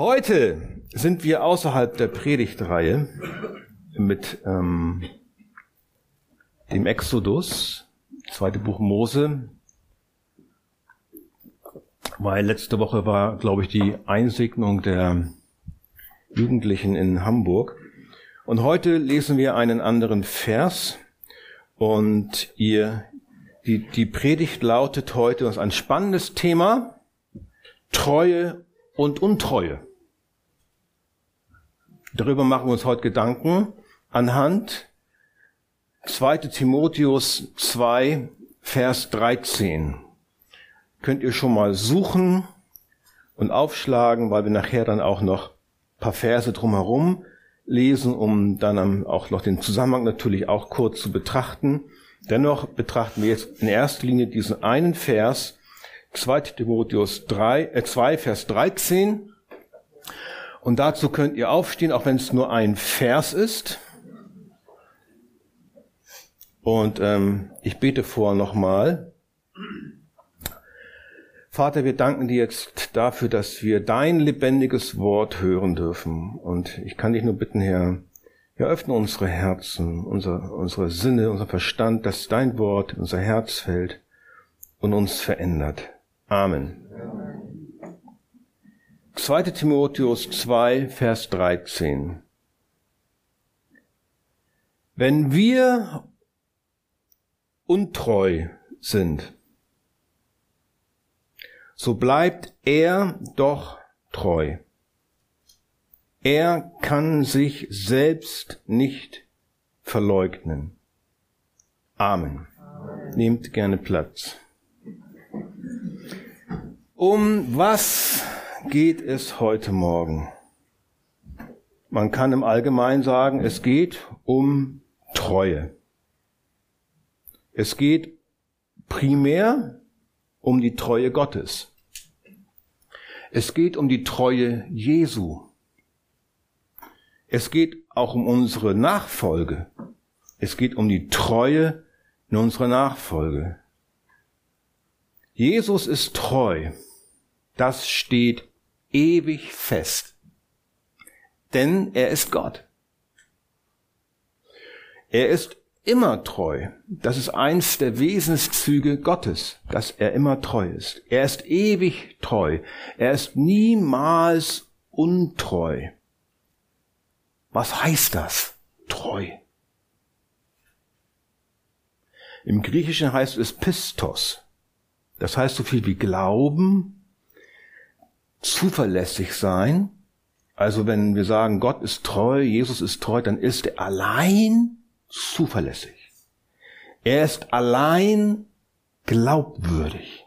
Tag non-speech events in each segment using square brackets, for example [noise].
Heute sind wir außerhalb der Predigtreihe mit ähm, dem Exodus, zweite Buch Mose, weil letzte Woche war, glaube ich, die Einsegnung der Jugendlichen in Hamburg. Und heute lesen wir einen anderen Vers und ihr, die, die Predigt lautet heute, das ist ein spannendes Thema, Treue und Untreue. Darüber machen wir uns heute Gedanken anhand 2 Timotheus 2, Vers 13. Könnt ihr schon mal suchen und aufschlagen, weil wir nachher dann auch noch ein paar Verse drumherum lesen, um dann auch noch den Zusammenhang natürlich auch kurz zu betrachten. Dennoch betrachten wir jetzt in erster Linie diesen einen Vers, 2 Timotheus 3, äh 2, Vers 13. Und dazu könnt ihr aufstehen, auch wenn es nur ein Vers ist. Und ähm, ich bete vor nochmal. Vater, wir danken dir jetzt dafür, dass wir dein lebendiges Wort hören dürfen. Und ich kann dich nur bitten, Herr, wir öffnen unsere Herzen, unser, unsere Sinne, unser Verstand, dass dein Wort in unser Herz fällt und uns verändert. Amen. 2. Timotheus 2, Vers 13. Wenn wir untreu sind, so bleibt er doch treu. Er kann sich selbst nicht verleugnen. Amen. Amen. Nehmt gerne Platz. Um was geht es heute Morgen? Man kann im Allgemeinen sagen, es geht um Treue. Es geht primär um die Treue Gottes. Es geht um die Treue Jesu. Es geht auch um unsere Nachfolge. Es geht um die Treue in unserer Nachfolge. Jesus ist treu. Das steht ewig fest. Denn er ist Gott. Er ist immer treu. Das ist eins der Wesenszüge Gottes, dass er immer treu ist. Er ist ewig treu. Er ist niemals untreu. Was heißt das? Treu. Im Griechischen heißt es Pistos. Das heißt so viel wie Glauben, zuverlässig sein. Also wenn wir sagen, Gott ist treu, Jesus ist treu, dann ist er allein zuverlässig. Er ist allein glaubwürdig.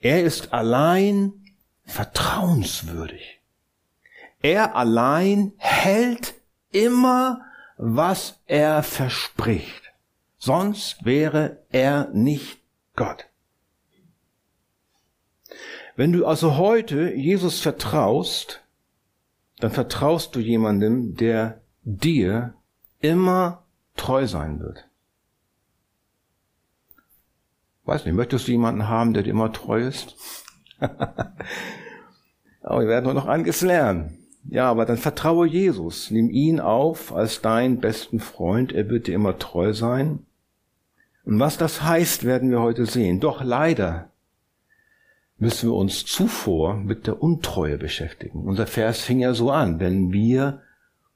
Er ist allein vertrauenswürdig. Er allein hält immer, was er verspricht. Sonst wäre er nicht Gott. Wenn du also heute Jesus vertraust, dann vertraust du jemandem, der dir immer treu sein wird. Weiß nicht, möchtest du jemanden haben, der dir immer treu ist? [laughs] aber wir werden noch einiges lernen. Ja, aber dann vertraue Jesus. Nimm ihn auf als deinen besten Freund. Er wird dir immer treu sein. Und was das heißt, werden wir heute sehen. Doch leider müssen wir uns zuvor mit der Untreue beschäftigen. Unser Vers fing ja so an, wenn wir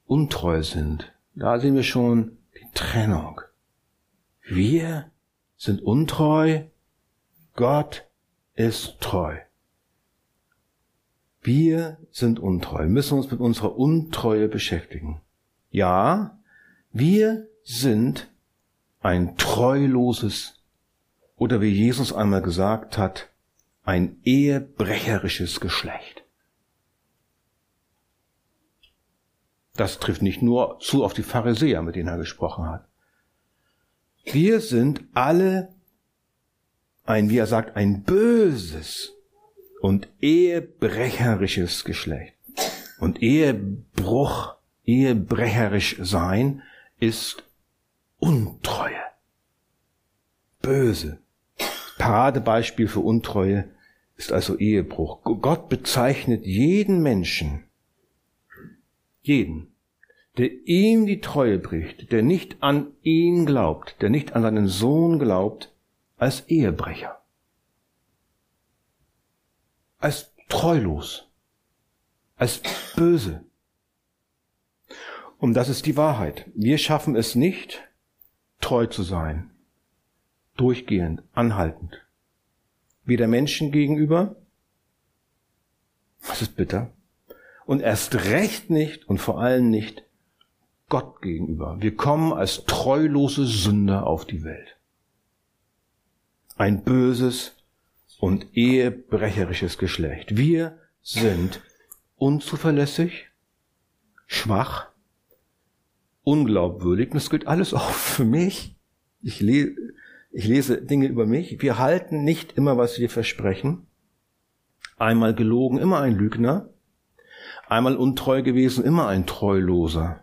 untreu sind. Da sehen wir schon die Trennung. Wir sind untreu, Gott ist treu. Wir sind untreu, müssen uns mit unserer Untreue beschäftigen. Ja, wir sind ein treuloses oder wie Jesus einmal gesagt hat, ein ehebrecherisches Geschlecht. Das trifft nicht nur zu auf die Pharisäer, mit denen er gesprochen hat. Wir sind alle ein, wie er sagt, ein böses und ehebrecherisches Geschlecht. Und Ehebruch, ehebrecherisch sein ist Untreue. Böse. Paradebeispiel für Untreue ist also Ehebruch. Gott bezeichnet jeden Menschen, jeden, der ihm die Treue bricht, der nicht an ihn glaubt, der nicht an seinen Sohn glaubt, als Ehebrecher, als treulos, als böse. Und das ist die Wahrheit. Wir schaffen es nicht, treu zu sein, durchgehend, anhaltend. Weder Menschen gegenüber, das ist bitter, und erst recht nicht und vor allem nicht Gott gegenüber. Wir kommen als treulose Sünder auf die Welt. Ein böses und ehebrecherisches Geschlecht. Wir sind unzuverlässig, schwach, unglaubwürdig. Und das gilt alles [laughs] auch für mich. Ich, le ich lese Dinge über mich. Wir halten nicht immer, was wir versprechen. Einmal gelogen, immer ein Lügner. Einmal untreu gewesen, immer ein Treuloser.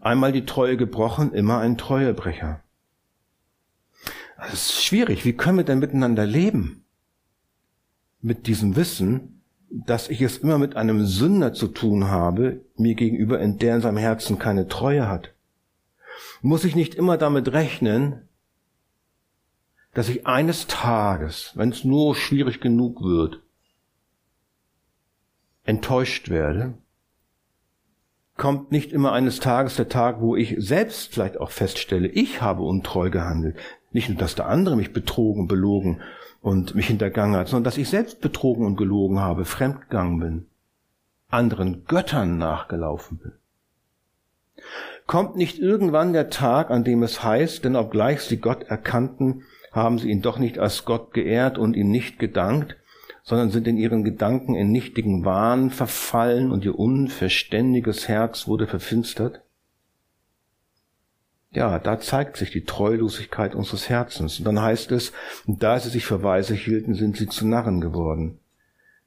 Einmal die Treue gebrochen, immer ein Treuebrecher. Das ist schwierig. Wie können wir denn miteinander leben? Mit diesem Wissen, dass ich es immer mit einem Sünder zu tun habe, mir gegenüber, in der in seinem Herzen keine Treue hat. Muss ich nicht immer damit rechnen, dass ich eines Tages, wenn es nur schwierig genug wird, enttäuscht werde, kommt nicht immer eines Tages der Tag, wo ich selbst vielleicht auch feststelle, ich habe untreu gehandelt. Nicht nur, dass der andere mich betrogen, belogen und mich hintergangen hat, sondern dass ich selbst betrogen und gelogen habe, fremdgegangen bin, anderen Göttern nachgelaufen bin. Kommt nicht irgendwann der Tag, an dem es heißt, denn obgleich sie Gott erkannten, haben sie ihn doch nicht als Gott geehrt und ihm nicht gedankt, sondern sind in ihren Gedanken in nichtigen Wahn verfallen und ihr unverständiges Herz wurde verfinstert? Ja, da zeigt sich die Treulosigkeit unseres Herzens. Und dann heißt es, da sie sich für weise hielten, sind sie zu Narren geworden.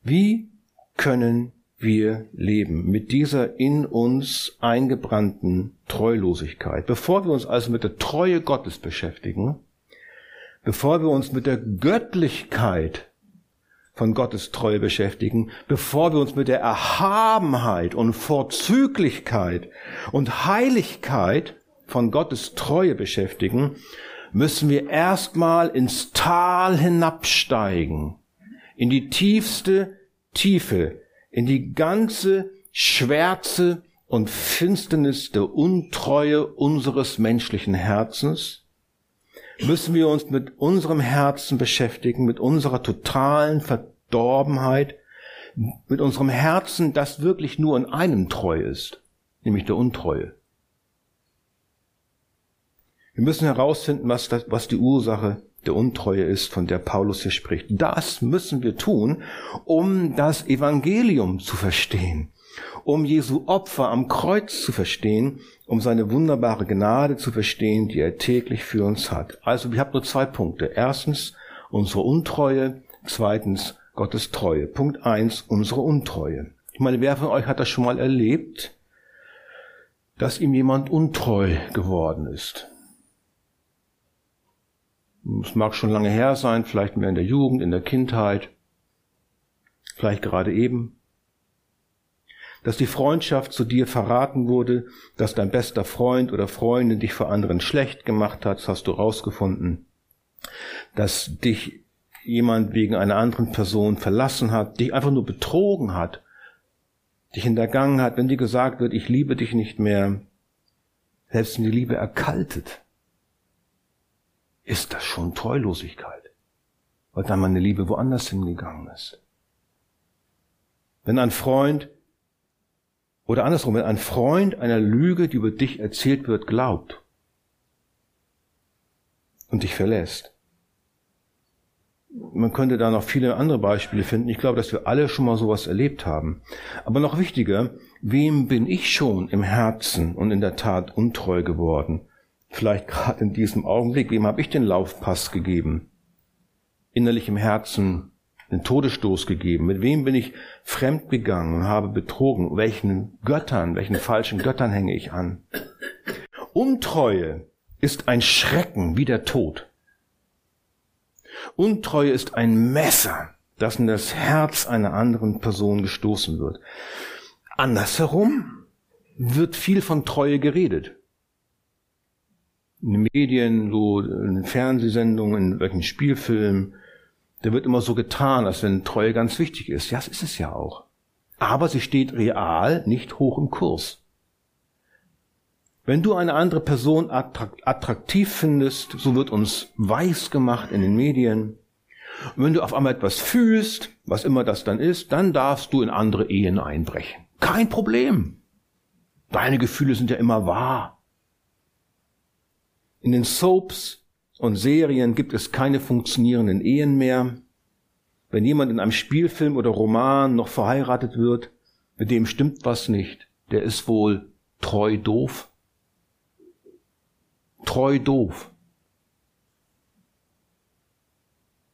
Wie können wir leben mit dieser in uns eingebrannten Treulosigkeit? Bevor wir uns also mit der Treue Gottes beschäftigen, bevor wir uns mit der Göttlichkeit von Gottes Treue beschäftigen, bevor wir uns mit der Erhabenheit und Vorzüglichkeit und Heiligkeit von Gottes Treue beschäftigen, müssen wir erstmal ins Tal hinabsteigen, in die tiefste Tiefe, in die ganze Schwärze und Finsternis der Untreue unseres menschlichen Herzens, müssen wir uns mit unserem Herzen beschäftigen, mit unserer totalen Verdorbenheit, mit unserem Herzen, das wirklich nur in einem treu ist, nämlich der Untreue. Wir müssen herausfinden, was, das, was die Ursache der Untreue ist, von der Paulus hier spricht. Das müssen wir tun, um das Evangelium zu verstehen, um Jesu Opfer am Kreuz zu verstehen um seine wunderbare Gnade zu verstehen, die er täglich für uns hat. Also wir haben nur zwei Punkte. Erstens unsere Untreue, zweitens Gottes Treue. Punkt eins, unsere Untreue. Ich meine, wer von euch hat das schon mal erlebt, dass ihm jemand untreu geworden ist? Es mag schon lange her sein, vielleicht mehr in der Jugend, in der Kindheit, vielleicht gerade eben dass die Freundschaft zu dir verraten wurde, dass dein bester Freund oder Freundin dich vor anderen schlecht gemacht hat, das hast du rausgefunden, dass dich jemand wegen einer anderen Person verlassen hat, dich einfach nur betrogen hat, dich hintergangen hat, wenn dir gesagt wird, ich liebe dich nicht mehr, selbst wenn die Liebe erkaltet, ist das schon Treulosigkeit, weil dann meine Liebe woanders hingegangen ist. Wenn ein Freund oder andersrum, wenn ein Freund einer Lüge, die über dich erzählt wird, glaubt und dich verlässt. Man könnte da noch viele andere Beispiele finden. Ich glaube, dass wir alle schon mal sowas erlebt haben. Aber noch wichtiger, wem bin ich schon im Herzen und in der Tat untreu geworden? Vielleicht gerade in diesem Augenblick, wem habe ich den Laufpass gegeben? Innerlich im Herzen den Todesstoß gegeben? Mit wem bin ich fremd gegangen und habe betrogen? Welchen Göttern, welchen falschen Göttern hänge ich an? Untreue ist ein Schrecken wie der Tod. Untreue ist ein Messer, dass in das Herz einer anderen Person gestoßen wird. Andersherum wird viel von Treue geredet. In den Medien, so in Fernsehsendungen, in welchen Spielfilmen, da wird immer so getan, als wenn Treue ganz wichtig ist. Ja, das ist es ja auch. Aber sie steht real nicht hoch im Kurs. Wenn du eine andere Person attraktiv findest, so wird uns weiß gemacht in den Medien. Und wenn du auf einmal etwas fühlst, was immer das dann ist, dann darfst du in andere Ehen einbrechen. Kein Problem. Deine Gefühle sind ja immer wahr. In den Soaps und Serien gibt es keine funktionierenden Ehen mehr. Wenn jemand in einem Spielfilm oder Roman noch verheiratet wird, mit dem stimmt was nicht. Der ist wohl treu doof. Treu doof.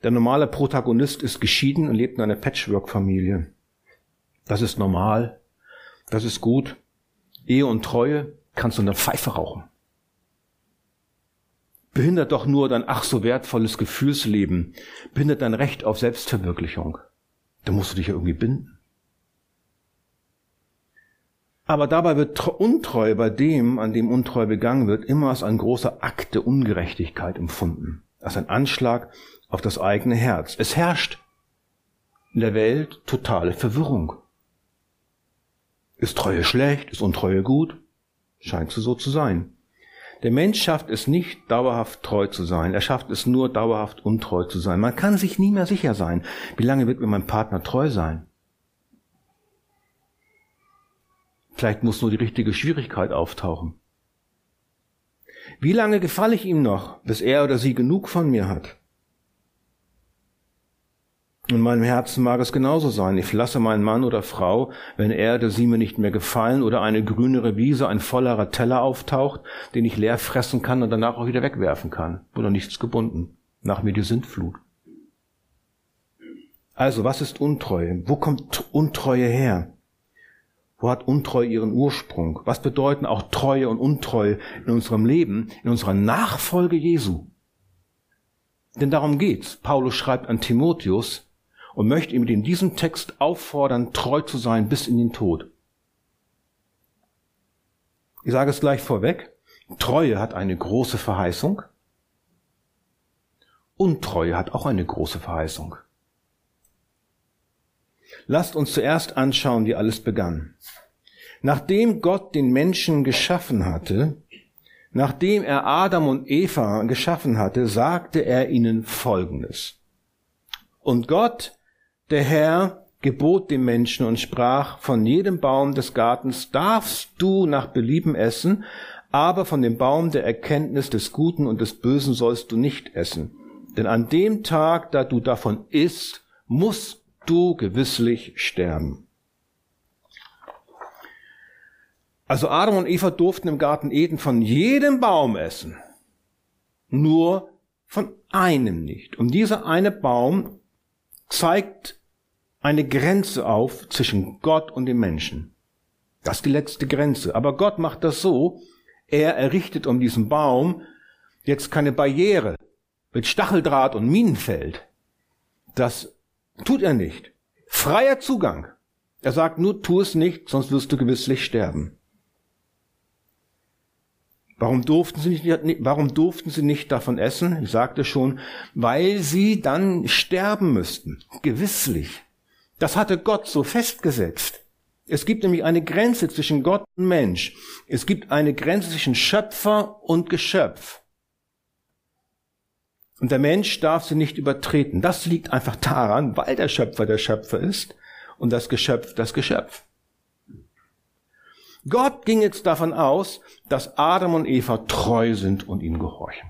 Der normale Protagonist ist geschieden und lebt in einer Patchwork-Familie. Das ist normal. Das ist gut. Ehe und Treue kannst du in der Pfeife rauchen. Behindert doch nur dein ach so wertvolles Gefühlsleben. Behindert dein Recht auf Selbstverwirklichung. Da musst du dich ja irgendwie binden. Aber dabei wird Untreue bei dem, an dem Untreue begangen wird, immer als ein großer Akt der Ungerechtigkeit empfunden. Als ein Anschlag auf das eigene Herz. Es herrscht in der Welt totale Verwirrung. Ist Treue schlecht? Ist Untreue gut? Scheint so zu sein. Der Mensch schafft es nicht, dauerhaft treu zu sein. Er schafft es nur, dauerhaft untreu zu sein. Man kann sich nie mehr sicher sein. Wie lange wird mir mein Partner treu sein? Vielleicht muss nur die richtige Schwierigkeit auftauchen. Wie lange gefalle ich ihm noch, bis er oder sie genug von mir hat? In meinem Herzen mag es genauso sein. Ich lasse meinen Mann oder Frau, wenn er oder sie mir nicht mehr gefallen oder eine grünere Wiese, ein vollerer Teller auftaucht, den ich leer fressen kann und danach auch wieder wegwerfen kann. Oder nichts gebunden. Nach mir die Sintflut. Also, was ist Untreue? Wo kommt Untreue her? Wo hat Untreue ihren Ursprung? Was bedeuten auch Treue und Untreue in unserem Leben, in unserer Nachfolge Jesu? Denn darum geht's. Paulus schreibt an Timotheus, und möchte ihn mit in diesem Text auffordern, treu zu sein bis in den Tod. Ich sage es gleich vorweg. Treue hat eine große Verheißung. Untreue hat auch eine große Verheißung. Lasst uns zuerst anschauen, wie alles begann. Nachdem Gott den Menschen geschaffen hatte, nachdem er Adam und Eva geschaffen hatte, sagte er ihnen Folgendes. Und Gott der Herr gebot dem Menschen und sprach, von jedem Baum des Gartens darfst du nach Belieben essen, aber von dem Baum der Erkenntnis des Guten und des Bösen sollst du nicht essen. Denn an dem Tag, da du davon isst, musst du gewisslich sterben. Also Adam und Eva durften im Garten Eden von jedem Baum essen, nur von einem nicht. Und dieser eine Baum zeigt eine Grenze auf zwischen Gott und dem Menschen. Das ist die letzte Grenze. Aber Gott macht das so, er errichtet um diesen Baum jetzt keine Barriere mit Stacheldraht und Minenfeld. Das tut er nicht. Freier Zugang. Er sagt nur, tu es nicht, sonst wirst du gewisslich sterben. Warum durften sie nicht, warum durften sie nicht davon essen? Ich sagte schon, weil sie dann sterben müssten. Gewisslich. Das hatte Gott so festgesetzt. Es gibt nämlich eine Grenze zwischen Gott und Mensch. Es gibt eine Grenze zwischen Schöpfer und Geschöpf. Und der Mensch darf sie nicht übertreten. Das liegt einfach daran, weil der Schöpfer der Schöpfer ist und das Geschöpf das Geschöpf. Gott ging jetzt davon aus, dass Adam und Eva treu sind und ihm gehorchen.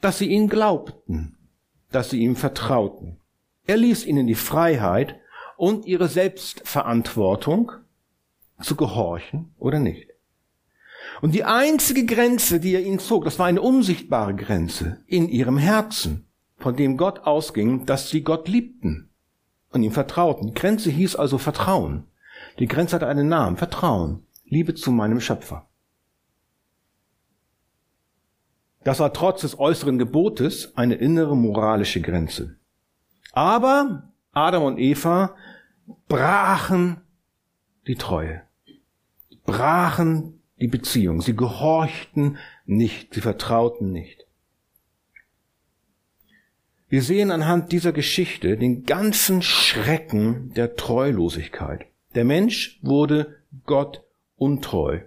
Dass sie ihn glaubten, dass sie ihm vertrauten. Er ließ ihnen die Freiheit und ihre Selbstverantwortung zu gehorchen oder nicht. Und die einzige Grenze, die er ihnen zog, das war eine unsichtbare Grenze in ihrem Herzen, von dem Gott ausging, dass sie Gott liebten und ihm vertrauten. Die Grenze hieß also Vertrauen. Die Grenze hatte einen Namen, Vertrauen, Liebe zu meinem Schöpfer. Das war trotz des äußeren Gebotes eine innere moralische Grenze. Aber Adam und Eva brachen die Treue, brachen die Beziehung. Sie gehorchten nicht, sie vertrauten nicht. Wir sehen anhand dieser Geschichte den ganzen Schrecken der Treulosigkeit. Der Mensch wurde Gott untreu.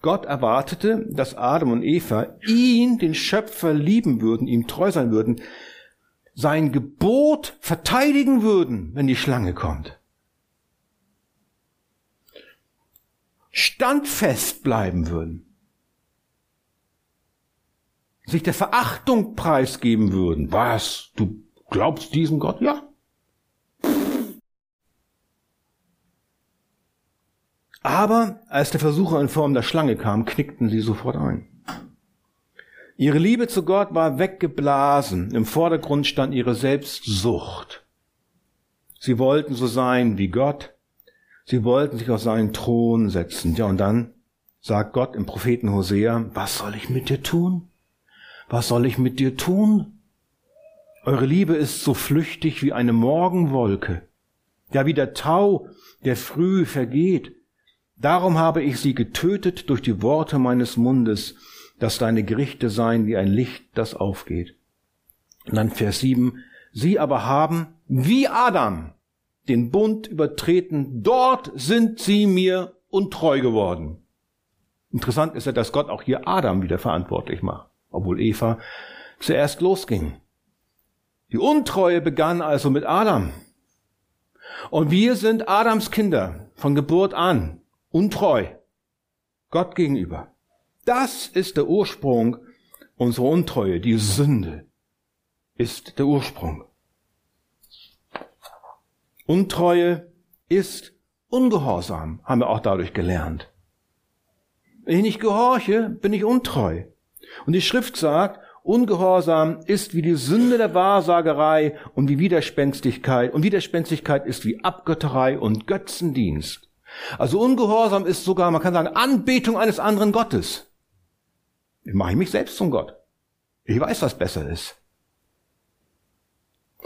Gott erwartete, dass Adam und Eva ihn, den Schöpfer, lieben würden, ihm treu sein würden, sein Gebot verteidigen würden, wenn die Schlange kommt. Standfest bleiben würden. Sich der Verachtung preisgeben würden. Was? Du glaubst diesen Gott? Ja. Aber als der Versucher in Form der Schlange kam, knickten sie sofort ein. Ihre Liebe zu Gott war weggeblasen. Im Vordergrund stand ihre Selbstsucht. Sie wollten so sein wie Gott. Sie wollten sich auf seinen Thron setzen. Ja, und dann sagt Gott im Propheten Hosea, was soll ich mit dir tun? Was soll ich mit dir tun? Eure Liebe ist so flüchtig wie eine Morgenwolke, ja wie der Tau, der früh vergeht. Darum habe ich sie getötet durch die Worte meines Mundes, dass deine Gerichte seien wie ein Licht, das aufgeht. Und dann Vers 7, sie aber haben, wie Adam, den Bund übertreten, dort sind sie mir untreu geworden. Interessant ist ja, dass Gott auch hier Adam wieder verantwortlich macht, obwohl Eva zuerst losging. Die Untreue begann also mit Adam. Und wir sind Adams Kinder von Geburt an untreu Gott gegenüber. Das ist der Ursprung unserer Untreue. Die Sünde ist der Ursprung. Untreue ist ungehorsam, haben wir auch dadurch gelernt. Wenn ich nicht gehorche, bin ich untreu. Und die Schrift sagt, Ungehorsam ist wie die Sünde der Wahrsagerei und wie Widerspenstigkeit. Und Widerspenstigkeit ist wie Abgötterei und Götzendienst. Also Ungehorsam ist sogar, man kann sagen, Anbetung eines anderen Gottes. Ich mache mich selbst zum Gott. Ich weiß, was besser ist.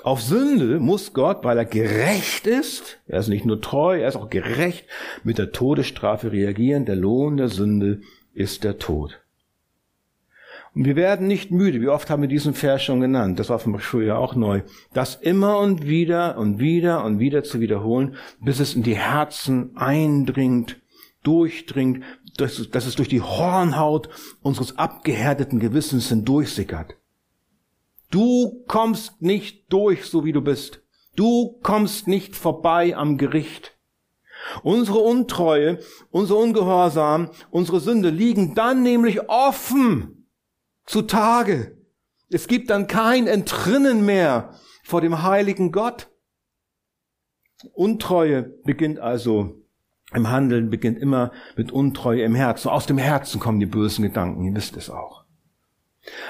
Auf Sünde muss Gott, weil er gerecht ist, er ist nicht nur treu, er ist auch gerecht, mit der Todesstrafe reagieren. Der Lohn der Sünde ist der Tod. Und wir werden nicht müde, wie oft haben wir diesen Vers schon genannt, das war mich früher auch neu, das immer und wieder und wieder und wieder zu wiederholen, bis es in die Herzen eindringt, durchdringt, dass, es durch die Hornhaut unseres abgehärteten Gewissens hindurchsickert. Du kommst nicht durch, so wie du bist. Du kommst nicht vorbei am Gericht. Unsere Untreue, unser Ungehorsam, unsere Sünde liegen dann nämlich offen zutage. Es gibt dann kein Entrinnen mehr vor dem heiligen Gott. Untreue beginnt also im Handeln, beginnt immer mit Untreue im Herzen. Aus dem Herzen kommen die bösen Gedanken, ihr wisst es auch.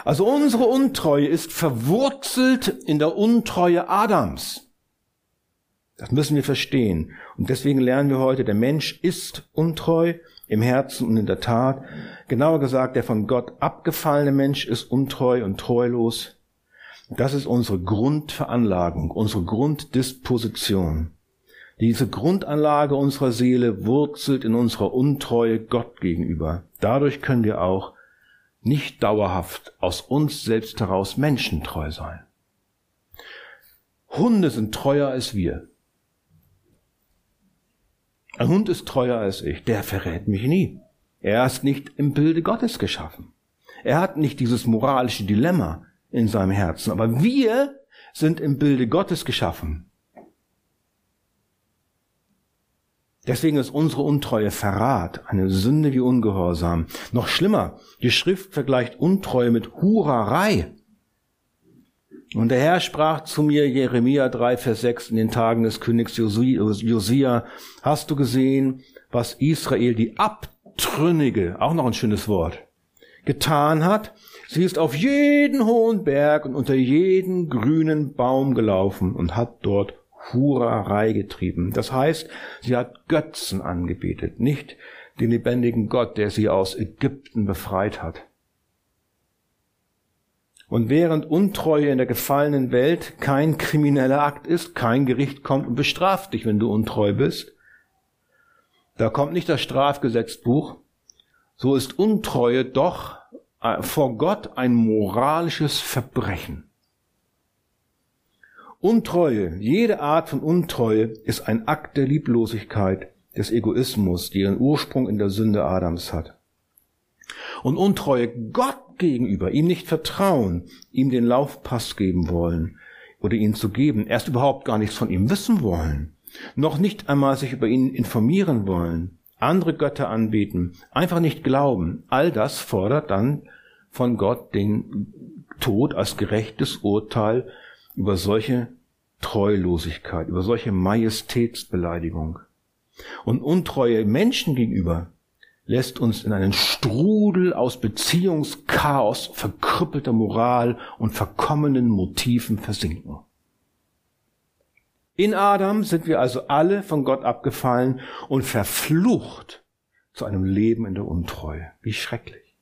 Also unsere Untreue ist verwurzelt in der Untreue Adams. Das müssen wir verstehen. Und deswegen lernen wir heute, der Mensch ist untreu im Herzen und in der Tat. Genauer gesagt, der von Gott abgefallene Mensch ist untreu und treulos. Das ist unsere Grundveranlagung, unsere Grunddisposition. Diese Grundanlage unserer Seele wurzelt in unserer Untreue Gott gegenüber. Dadurch können wir auch nicht dauerhaft aus uns selbst heraus menschentreu sein. Hunde sind treuer als wir. Ein Hund ist treuer als ich, der verrät mich nie. Er ist nicht im Bilde Gottes geschaffen. Er hat nicht dieses moralische Dilemma in seinem Herzen. Aber wir sind im Bilde Gottes geschaffen. Deswegen ist unsere Untreue Verrat, eine Sünde wie Ungehorsam. Noch schlimmer, die Schrift vergleicht Untreue mit Hurerei. Und der Herr sprach zu mir, Jeremia 3, Vers 6, in den Tagen des Königs Josia, hast du gesehen, was Israel, die Abtrünnige, auch noch ein schönes Wort, getan hat? Sie ist auf jeden hohen Berg und unter jeden grünen Baum gelaufen und hat dort Hurerei getrieben. Das heißt, sie hat Götzen angebetet, nicht den lebendigen Gott, der sie aus Ägypten befreit hat. Und während Untreue in der gefallenen Welt kein krimineller Akt ist, kein Gericht kommt und bestraft dich, wenn du untreu bist, da kommt nicht das Strafgesetzbuch, so ist Untreue doch äh, vor Gott ein moralisches Verbrechen. Untreue, jede Art von Untreue ist ein Akt der Lieblosigkeit, des Egoismus, die ihren Ursprung in der Sünde Adams hat. Und Untreue Gott gegenüber, ihm nicht vertrauen, ihm den Laufpass geben wollen oder ihn zu geben, erst überhaupt gar nichts von ihm wissen wollen, noch nicht einmal sich über ihn informieren wollen, andere Götter anbieten, einfach nicht glauben, all das fordert dann von Gott den Tod als gerechtes Urteil über solche Treulosigkeit, über solche Majestätsbeleidigung. Und untreue Menschen gegenüber lässt uns in einen Strudel aus Beziehungschaos, verkrüppelter Moral und verkommenen Motiven versinken. In Adam sind wir also alle von Gott abgefallen und verflucht zu einem Leben in der Untreue. Wie schrecklich.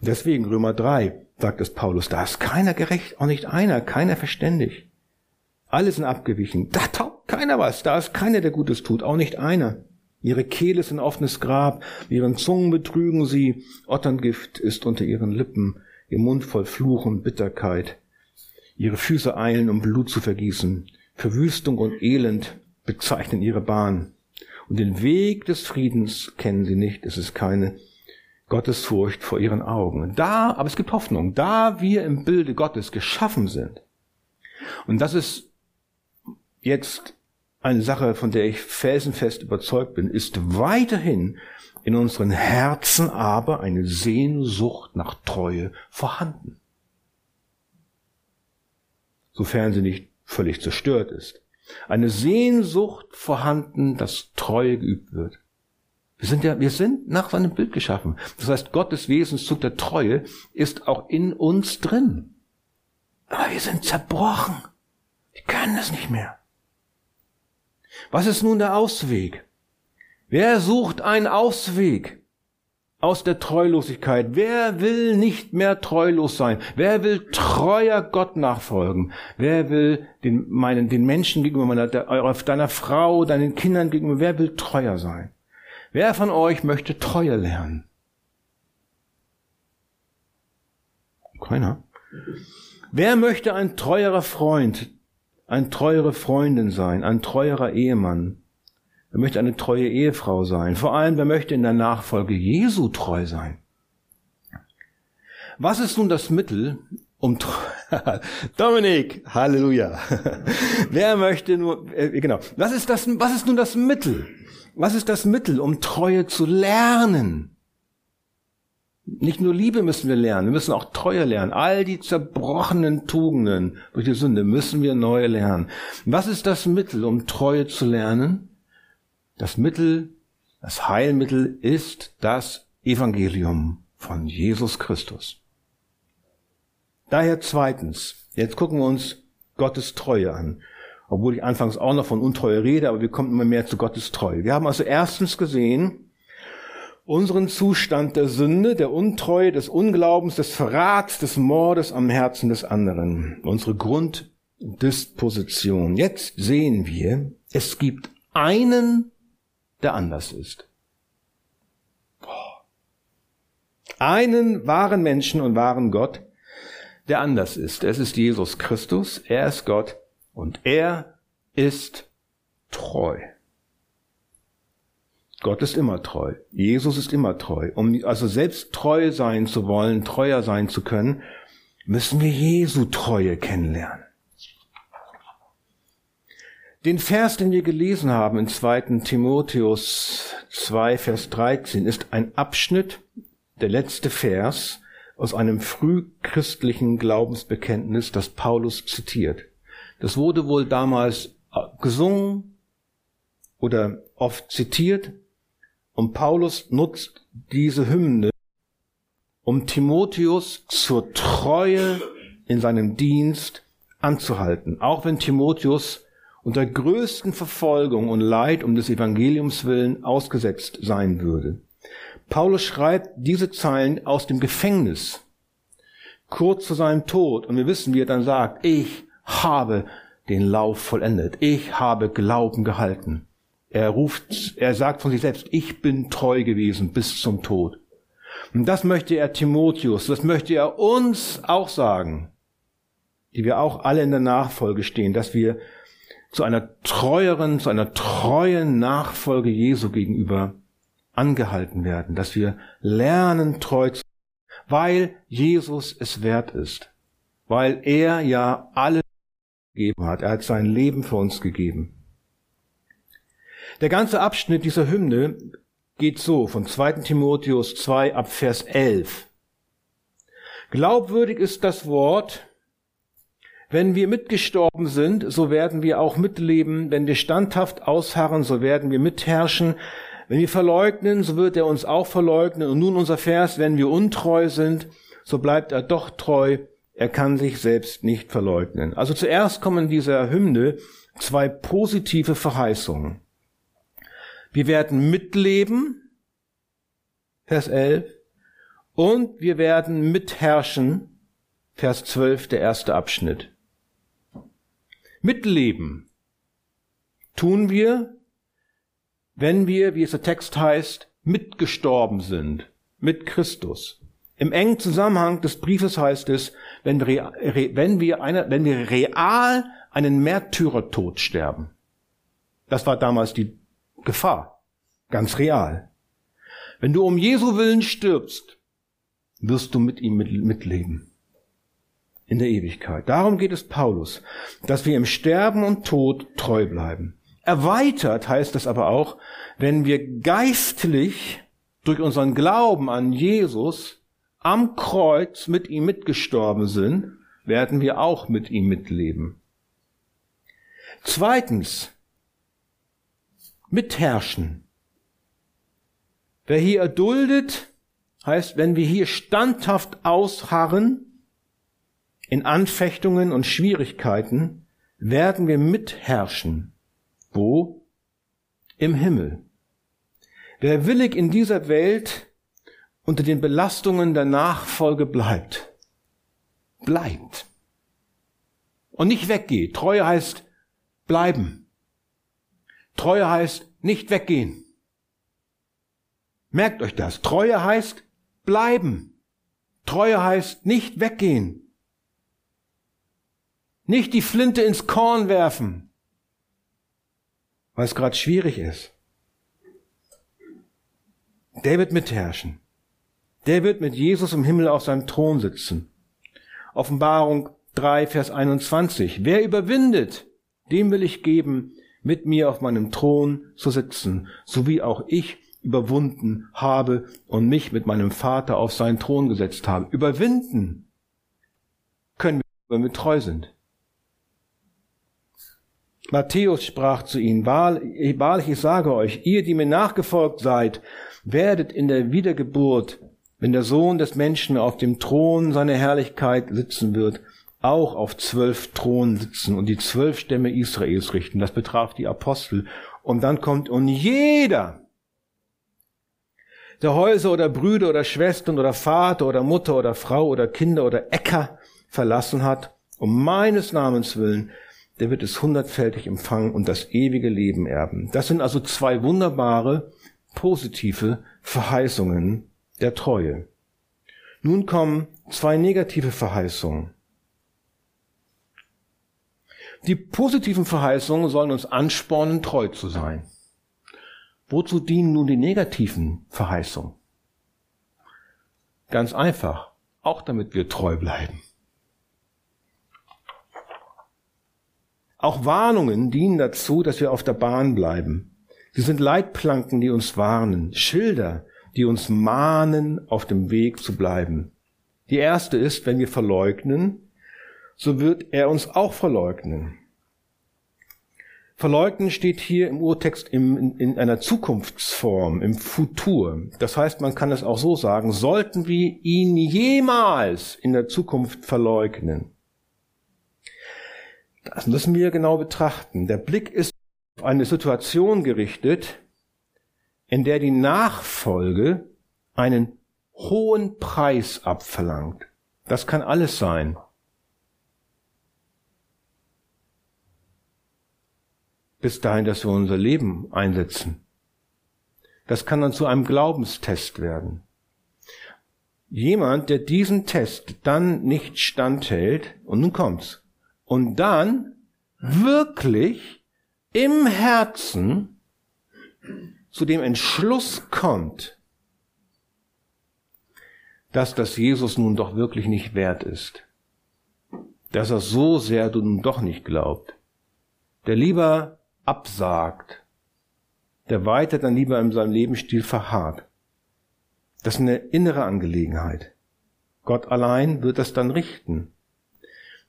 Und deswegen Römer 3 sagt es Paulus, da ist keiner gerecht, auch nicht einer, keiner verständig. Alle sind abgewichen. Da taugt keiner was, da ist keiner, der Gutes tut, auch nicht einer. Ihre Kehle ist ein offenes Grab, ihren Zungen betrügen sie, Otterngift ist unter ihren Lippen, ihr Mund voll Fluch und Bitterkeit. Ihre Füße eilen, um Blut zu vergießen. Verwüstung und Elend bezeichnen ihre Bahn. Und den Weg des Friedens kennen sie nicht, es ist keine Gottesfurcht vor ihren Augen. Da, aber es gibt Hoffnung, da wir im Bilde Gottes geschaffen sind. Und das ist jetzt eine Sache, von der ich felsenfest überzeugt bin, ist weiterhin in unseren Herzen aber eine Sehnsucht nach Treue vorhanden. Sofern sie nicht völlig zerstört ist. Eine Sehnsucht vorhanden, dass Treue geübt wird. Wir sind ja, wir sind nach seinem Bild geschaffen. Das heißt, Gottes Wesenszug der Treue ist auch in uns drin. Aber wir sind zerbrochen. Wir können es nicht mehr. Was ist nun der Ausweg? Wer sucht einen Ausweg aus der Treulosigkeit? Wer will nicht mehr treulos sein? Wer will treuer Gott nachfolgen? Wer will den, meinen, den Menschen gegenüber, meiner, deiner Frau, deinen Kindern gegenüber, wer will treuer sein? Wer von euch möchte Treue lernen? Keiner. Wer möchte ein treuerer Freund, ein treuere Freundin sein, ein treuerer Ehemann. Wer möchte eine treue Ehefrau sein? Vor allem, wer möchte in der Nachfolge Jesu treu sein? Was ist nun das Mittel, um [laughs] Dominik, Halleluja. [laughs] wer möchte nur äh, genau. Was ist das was ist nun das Mittel? Was ist das Mittel, um Treue zu lernen? Nicht nur Liebe müssen wir lernen, wir müssen auch Treue lernen. All die zerbrochenen Tugenden durch die Sünde müssen wir neu lernen. Was ist das Mittel, um Treue zu lernen? Das Mittel, das Heilmittel ist das Evangelium von Jesus Christus. Daher zweitens, jetzt gucken wir uns Gottes Treue an. Obwohl ich anfangs auch noch von Untreue rede, aber wir kommen immer mehr zu Gottes Treue. Wir haben also erstens gesehen, unseren Zustand der Sünde, der Untreue, des Unglaubens, des Verrats, des Mordes am Herzen des anderen. Unsere Grunddisposition. Jetzt sehen wir, es gibt einen, der anders ist. Einen wahren Menschen und wahren Gott, der anders ist. Es ist Jesus Christus, er ist Gott und er ist treu. Gott ist immer treu. Jesus ist immer treu. Um also selbst treu sein zu wollen, treuer sein zu können, müssen wir Jesu Treue kennenlernen. Den Vers, den wir gelesen haben in 2. Timotheus 2, Vers 13, ist ein Abschnitt, der letzte Vers aus einem frühchristlichen Glaubensbekenntnis, das Paulus zitiert. Das wurde wohl damals gesungen oder oft zitiert und Paulus nutzt diese Hymne, um Timotheus zur Treue in seinem Dienst anzuhalten. Auch wenn Timotheus unter größten Verfolgung und Leid um des Evangeliums willen ausgesetzt sein würde. Paulus schreibt diese Zeilen aus dem Gefängnis. kurz zu seinem Tod. Und wir wissen, wie er dann sagt, ich habe den Lauf vollendet. Ich habe Glauben gehalten. Er ruft, er sagt von sich selbst, ich bin treu gewesen bis zum Tod. Und das möchte er Timotheus, das möchte er uns auch sagen, die wir auch alle in der Nachfolge stehen, dass wir zu einer treueren, zu einer treuen Nachfolge Jesu gegenüber angehalten werden, dass wir lernen, treu zu sein, weil Jesus es wert ist, weil er ja alles gegeben hat. Er hat sein Leben für uns gegeben. Der ganze Abschnitt dieser Hymne geht so von 2. Timotheus 2 ab Vers 11. Glaubwürdig ist das Wort, wenn wir mitgestorben sind, so werden wir auch mitleben. Wenn wir standhaft ausharren, so werden wir mitherrschen. Wenn wir verleugnen, so wird er uns auch verleugnen. Und nun unser Vers, wenn wir untreu sind, so bleibt er doch treu. Er kann sich selbst nicht verleugnen. Also zuerst kommen in dieser Hymne zwei positive Verheißungen. Wir werden mitleben, Vers 11, und wir werden mitherrschen, Vers 12, der erste Abschnitt. Mitleben tun wir, wenn wir, wie es der Text heißt, mitgestorben sind mit Christus. Im engen Zusammenhang des Briefes heißt es, wenn wir, wenn wir, eine, wenn wir real einen Märtyrertod sterben. Das war damals die Gefahr. Ganz real. Wenn du um Jesu Willen stirbst, wirst du mit ihm mitleben in der Ewigkeit. Darum geht es Paulus, dass wir im Sterben und Tod treu bleiben. Erweitert heißt es aber auch, wenn wir geistlich durch unseren Glauben an Jesus am Kreuz mit ihm mitgestorben sind, werden wir auch mit ihm mitleben. Zweitens, mitherrschen. Wer hier erduldet, heißt, wenn wir hier standhaft ausharren, in Anfechtungen und Schwierigkeiten werden wir mitherrschen. Wo? Im Himmel. Wer willig in dieser Welt unter den Belastungen der Nachfolge bleibt, bleibt. Und nicht weggeht. Treue heißt bleiben. Treue heißt nicht weggehen. Merkt euch das. Treue heißt bleiben. Treue heißt nicht weggehen. Nicht die Flinte ins Korn werfen, weil es gerade schwierig ist. Der wird mitherrschen. Der wird mit Jesus im Himmel auf seinem Thron sitzen. Offenbarung 3, Vers 21. Wer überwindet, dem will ich geben, mit mir auf meinem Thron zu sitzen, so wie auch ich überwunden habe und mich mit meinem Vater auf seinen Thron gesetzt habe. Überwinden können wir, wenn wir treu sind. Matthäus sprach zu ihnen, wahrlich, ich sage euch, ihr, die mir nachgefolgt seid, werdet in der Wiedergeburt, wenn der Sohn des Menschen auf dem Thron seiner Herrlichkeit sitzen wird, auch auf zwölf Thronen sitzen und die zwölf Stämme Israels richten. Das betraf die Apostel. Und dann kommt, und jeder, der Häuser oder Brüder oder Schwestern oder Vater oder Mutter oder Frau oder Kinder oder Äcker verlassen hat, um meines Namens willen, der wird es hundertfältig empfangen und das ewige Leben erben. Das sind also zwei wunderbare, positive Verheißungen der Treue. Nun kommen zwei negative Verheißungen. Die positiven Verheißungen sollen uns anspornen, treu zu sein. Wozu dienen nun die negativen Verheißungen? Ganz einfach, auch damit wir treu bleiben. Auch Warnungen dienen dazu, dass wir auf der Bahn bleiben. Sie sind Leitplanken, die uns warnen, Schilder, die uns mahnen, auf dem Weg zu bleiben. Die erste ist, wenn wir verleugnen, so wird er uns auch verleugnen. Verleugnen steht hier im Urtext in, in einer Zukunftsform, im Futur. Das heißt, man kann es auch so sagen, sollten wir ihn jemals in der Zukunft verleugnen, das müssen wir genau betrachten. Der Blick ist auf eine Situation gerichtet, in der die Nachfolge einen hohen Preis abverlangt. Das kann alles sein. Bis dahin, dass wir unser Leben einsetzen. Das kann dann zu einem Glaubenstest werden. Jemand, der diesen Test dann nicht standhält, und nun kommt's, und dann wirklich im Herzen zu dem Entschluss kommt, dass das Jesus nun doch wirklich nicht wert ist, dass er so sehr nun doch nicht glaubt, der lieber absagt, der weiter dann lieber in seinem Lebensstil verharrt. Das ist eine innere Angelegenheit. Gott allein wird das dann richten.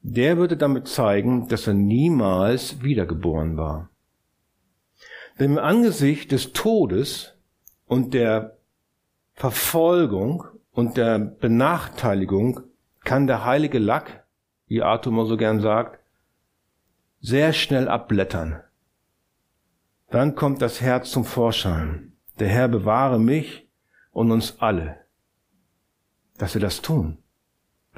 Der würde damit zeigen, dass er niemals wiedergeboren war. Denn im Angesicht des Todes und der Verfolgung und der Benachteiligung kann der heilige Lack, wie Arthur immer so gern sagt, sehr schnell abblättern. Dann kommt das Herz zum Vorschein. Der Herr bewahre mich und uns alle, dass wir das tun.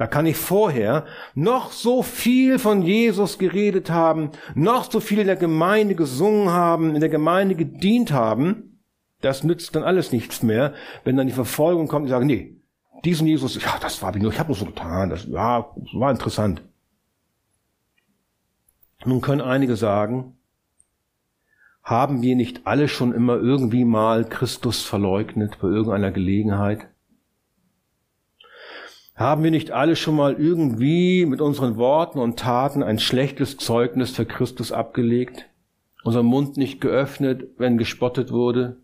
Da kann ich vorher noch so viel von Jesus geredet haben, noch so viel in der Gemeinde gesungen haben, in der Gemeinde gedient haben. Das nützt dann alles nichts mehr, wenn dann die Verfolgung kommt und sagen, nee, diesen Jesus, ja, das war wie nur, ich habe nur so getan, das ja, war interessant. Nun können einige sagen, haben wir nicht alle schon immer irgendwie mal Christus verleugnet bei irgendeiner Gelegenheit? Haben wir nicht alle schon mal irgendwie mit unseren Worten und Taten ein schlechtes Zeugnis für Christus abgelegt? Unseren Mund nicht geöffnet, wenn gespottet wurde?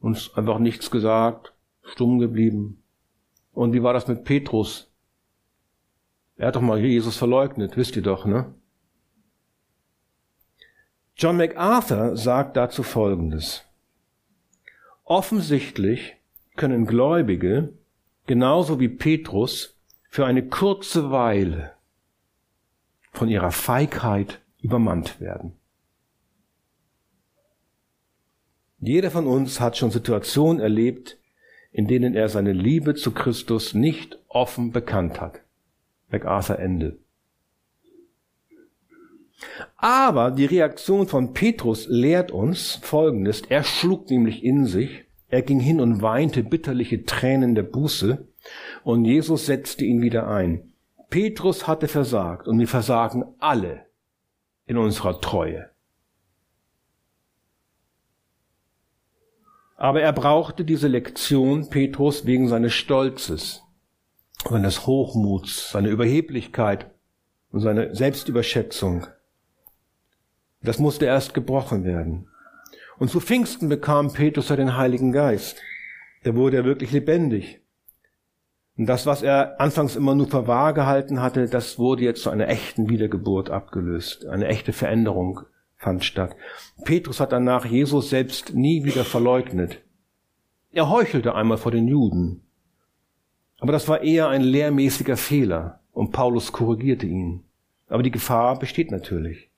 Uns einfach nichts gesagt, stumm geblieben? Und wie war das mit Petrus? Er hat doch mal Jesus verleugnet, wisst ihr doch, ne? John MacArthur sagt dazu Folgendes. Offensichtlich können Gläubige, genauso wie Petrus, für eine kurze Weile von ihrer Feigheit übermannt werden. Jeder von uns hat schon Situationen erlebt, in denen er seine Liebe zu Christus nicht offen bekannt hat. MacArthur Ende. Aber die Reaktion von Petrus lehrt uns Folgendes. Er schlug nämlich in sich, er ging hin und weinte bitterliche Tränen der Buße und Jesus setzte ihn wieder ein. Petrus hatte versagt und wir versagen alle in unserer Treue. Aber er brauchte diese Lektion Petrus wegen seines Stolzes, seines Hochmuts, seiner Überheblichkeit und seiner Selbstüberschätzung. Das musste erst gebrochen werden. Und zu Pfingsten bekam Petrus den Heiligen Geist. Der wurde wirklich lebendig. Und das, was er anfangs immer nur für wahr gehalten hatte, das wurde jetzt zu einer echten Wiedergeburt abgelöst. Eine echte Veränderung fand statt. Petrus hat danach Jesus selbst nie wieder verleugnet. Er heuchelte einmal vor den Juden. Aber das war eher ein lehrmäßiger Fehler und Paulus korrigierte ihn. Aber die Gefahr besteht natürlich.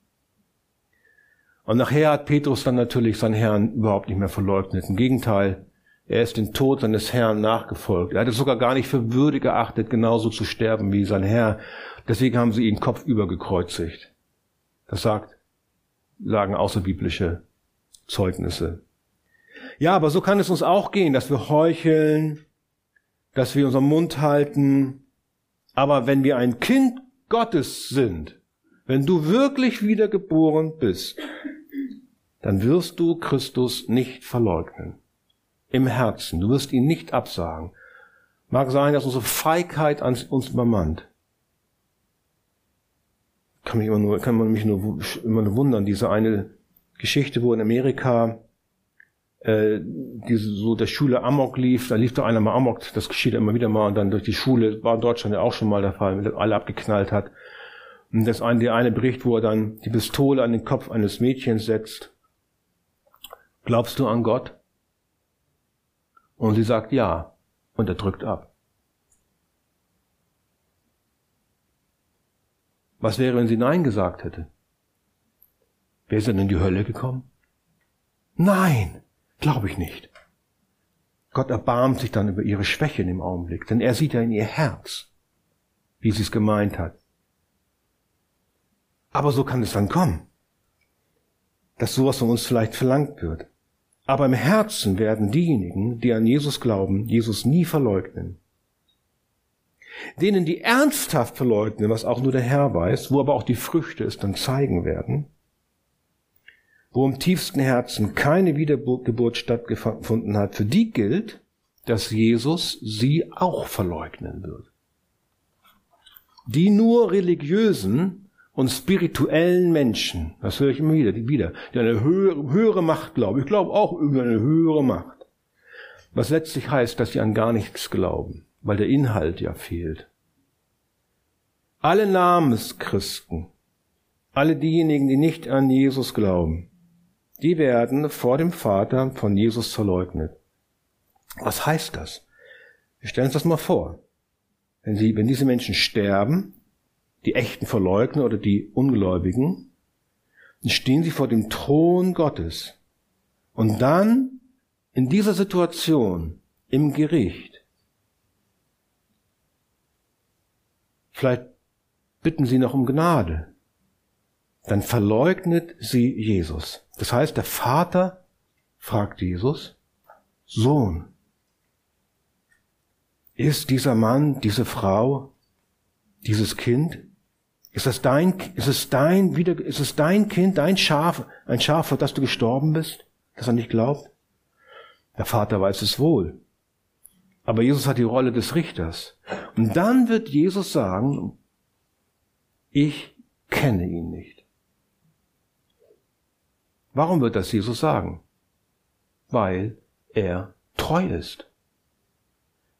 Und nachher hat Petrus dann natürlich seinen Herrn überhaupt nicht mehr verleugnet. Im Gegenteil, er ist den Tod seines Herrn nachgefolgt. Er hat es sogar gar nicht für würdig erachtet, genauso zu sterben wie sein Herr. Deswegen haben sie ihn kopfüber gekreuzigt. Das sagt, sagen außerbiblische Zeugnisse. Ja, aber so kann es uns auch gehen, dass wir heucheln, dass wir unseren Mund halten. Aber wenn wir ein Kind Gottes sind, wenn du wirklich wiedergeboren bist, dann wirst du Christus nicht verleugnen. Im Herzen. Du wirst ihn nicht absagen. Mag sein, dass unsere Feigheit uns übermannt. Kann, mich immer nur, kann man mich nur, immer nur wundern, diese eine Geschichte, wo in Amerika äh, diese, so der Schule Amok lief, da lief doch einer mal Amok, das geschieht immer wieder mal, und dann durch die Schule, war in Deutschland ja auch schon mal der Fall, alle abgeknallt hat. Und das eine, der eine Bericht, wo er dann die Pistole an den Kopf eines Mädchens setzt Glaubst du an Gott? Und sie sagt ja. Und er drückt ab. Was wäre, wenn sie Nein gesagt hätte? Wäre sie dann in die Hölle gekommen? Nein, glaube ich nicht. Gott erbarmt sich dann über ihre Schwäche in dem Augenblick, denn er sieht ja in ihr Herz. wie sie es gemeint hat. Aber so kann es dann kommen, dass sowas von uns vielleicht verlangt wird. Aber im Herzen werden diejenigen, die an Jesus glauben, Jesus nie verleugnen. Denen, die ernsthaft verleugnen, was auch nur der Herr weiß, wo aber auch die Früchte es dann zeigen werden, wo im tiefsten Herzen keine Wiedergeburt stattgefunden hat, für die gilt, dass Jesus sie auch verleugnen wird. Die nur religiösen und spirituellen Menschen, das höre ich immer wieder, die wieder, die eine höhere, höhere Macht glauben. Ich glaube auch irgendeine höhere Macht. Was letztlich heißt, dass sie an gar nichts glauben, weil der Inhalt ja fehlt. Alle Namenschristen, alle diejenigen, die nicht an Jesus glauben, die werden vor dem Vater von Jesus verleugnet. Was heißt das? Wir stellen uns das mal vor. Wenn, sie, wenn diese Menschen sterben, die echten Verleugner oder die Ungläubigen, dann stehen sie vor dem Thron Gottes. Und dann in dieser Situation im Gericht, vielleicht bitten sie noch um Gnade, dann verleugnet sie Jesus. Das heißt, der Vater fragt Jesus, Sohn, ist dieser Mann, diese Frau, dieses Kind, ist es dein, ist es dein, wieder, ist es dein Kind, dein Schaf, ein Schaf, für das du gestorben bist, das er nicht glaubt? Der Vater weiß es wohl. Aber Jesus hat die Rolle des Richters. Und dann wird Jesus sagen, ich kenne ihn nicht. Warum wird das Jesus sagen? Weil er treu ist.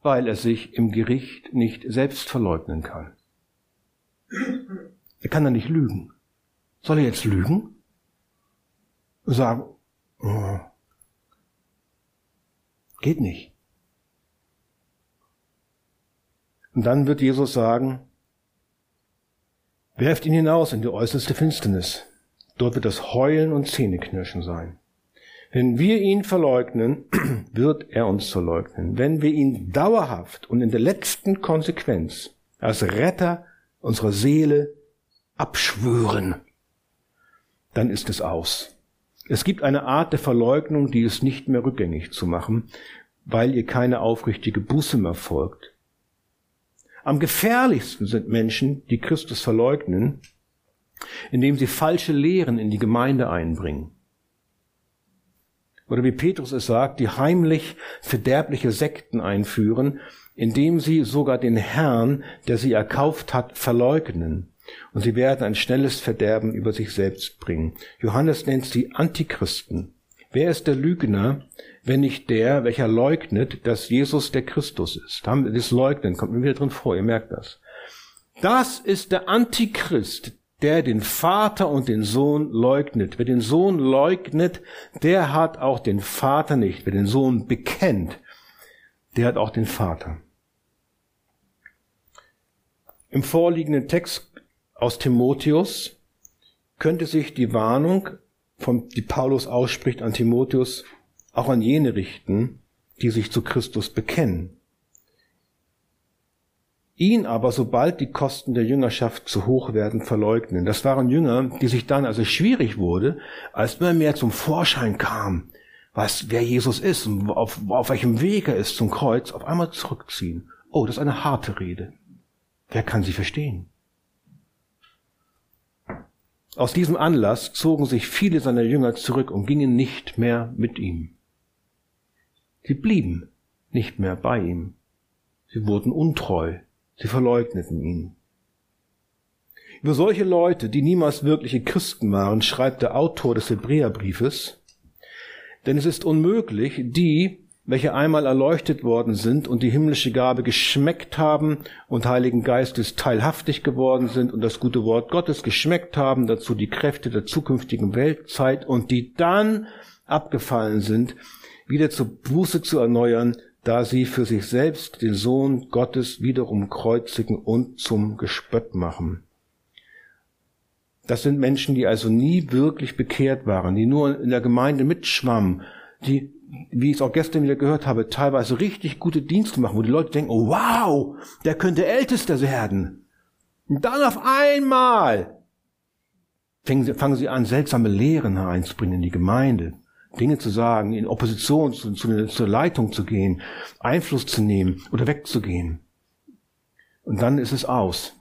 Weil er sich im Gericht nicht selbst verleugnen kann. Er kann da nicht lügen. Soll er jetzt lügen? Und sagen, oh, geht nicht. Und dann wird Jesus sagen, werft ihn hinaus in die äußerste Finsternis. Dort wird das Heulen und Zähneknirschen sein. Wenn wir ihn verleugnen, [clears throat] wird er uns verleugnen. Wenn wir ihn dauerhaft und in der letzten Konsequenz als Retter unserer Seele abschwören, dann ist es aus. Es gibt eine Art der Verleugnung, die ist nicht mehr rückgängig zu machen, weil ihr keine aufrichtige Buße mehr folgt. Am gefährlichsten sind Menschen, die Christus verleugnen, indem sie falsche Lehren in die Gemeinde einbringen. Oder wie Petrus es sagt, die heimlich verderbliche Sekten einführen, indem sie sogar den Herrn, der sie erkauft hat, verleugnen. Und sie werden ein schnelles Verderben über sich selbst bringen. Johannes nennt sie Antichristen. Wer ist der Lügner, wenn nicht der, welcher leugnet, dass Jesus der Christus ist? Das Leugnen kommt mir wieder drin vor, ihr merkt das. Das ist der Antichrist, der den Vater und den Sohn leugnet. Wer den Sohn leugnet, der hat auch den Vater nicht. Wer den Sohn bekennt, der hat auch den Vater. Im vorliegenden Text aus Timotheus könnte sich die Warnung, von, die Paulus ausspricht an Timotheus, auch an jene richten, die sich zu Christus bekennen ihn aber, sobald die Kosten der Jüngerschaft zu hoch werden, verleugnen. Das waren Jünger, die sich dann, als es schwierig wurde, als immer mehr zum Vorschein kam, was, wer Jesus ist und auf, auf welchem Weg er ist zum Kreuz, auf einmal zurückziehen. Oh, das ist eine harte Rede. Wer kann sie verstehen? Aus diesem Anlass zogen sich viele seiner Jünger zurück und gingen nicht mehr mit ihm. Sie blieben nicht mehr bei ihm. Sie wurden untreu. Sie verleugneten ihn. Über solche Leute, die niemals wirkliche Christen waren, schreibt der Autor des Hebräerbriefes, denn es ist unmöglich, die, welche einmal erleuchtet worden sind und die himmlische Gabe geschmeckt haben und Heiligen Geistes teilhaftig geworden sind und das gute Wort Gottes geschmeckt haben, dazu die Kräfte der zukünftigen Weltzeit und die dann abgefallen sind, wieder zur Buße zu erneuern, da sie für sich selbst den Sohn Gottes wiederum kreuzigen und zum Gespött machen. Das sind Menschen, die also nie wirklich bekehrt waren, die nur in der Gemeinde mitschwammen, die, wie ich es auch gestern wieder gehört habe, teilweise richtig gute Dienste machen, wo die Leute denken, oh wow, der könnte Ältester werden. Und dann auf einmal fangen sie, fangen sie an, seltsame Lehren hereinzubringen in die Gemeinde. Dinge zu sagen, in Opposition zu, zu, zur Leitung zu gehen, Einfluss zu nehmen oder wegzugehen. Und dann ist es aus.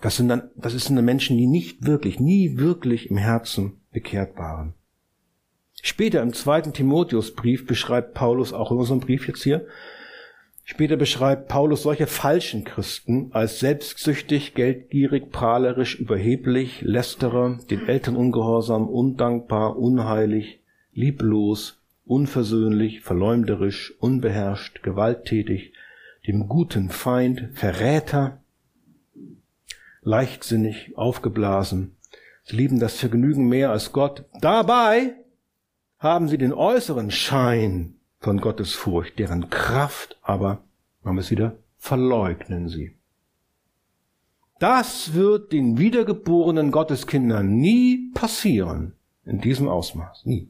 Das sind dann, das sind dann Menschen, die nicht wirklich, nie wirklich im Herzen bekehrt waren. Später im zweiten Timotheusbrief beschreibt Paulus auch in unserem Brief jetzt hier, später beschreibt Paulus solche falschen Christen als selbstsüchtig, geldgierig, prahlerisch, überheblich, lästerer, den Eltern ungehorsam, undankbar, unheilig, lieblos, unversöhnlich, verleumderisch, unbeherrscht, gewalttätig, dem guten Feind, Verräter, leichtsinnig, aufgeblasen. Sie lieben das Vergnügen mehr als Gott. Dabei haben sie den äußeren Schein von Gottes Furcht, deren Kraft aber, wir es wieder, verleugnen sie. Das wird den wiedergeborenen Gotteskindern nie passieren, in diesem Ausmaß, nie.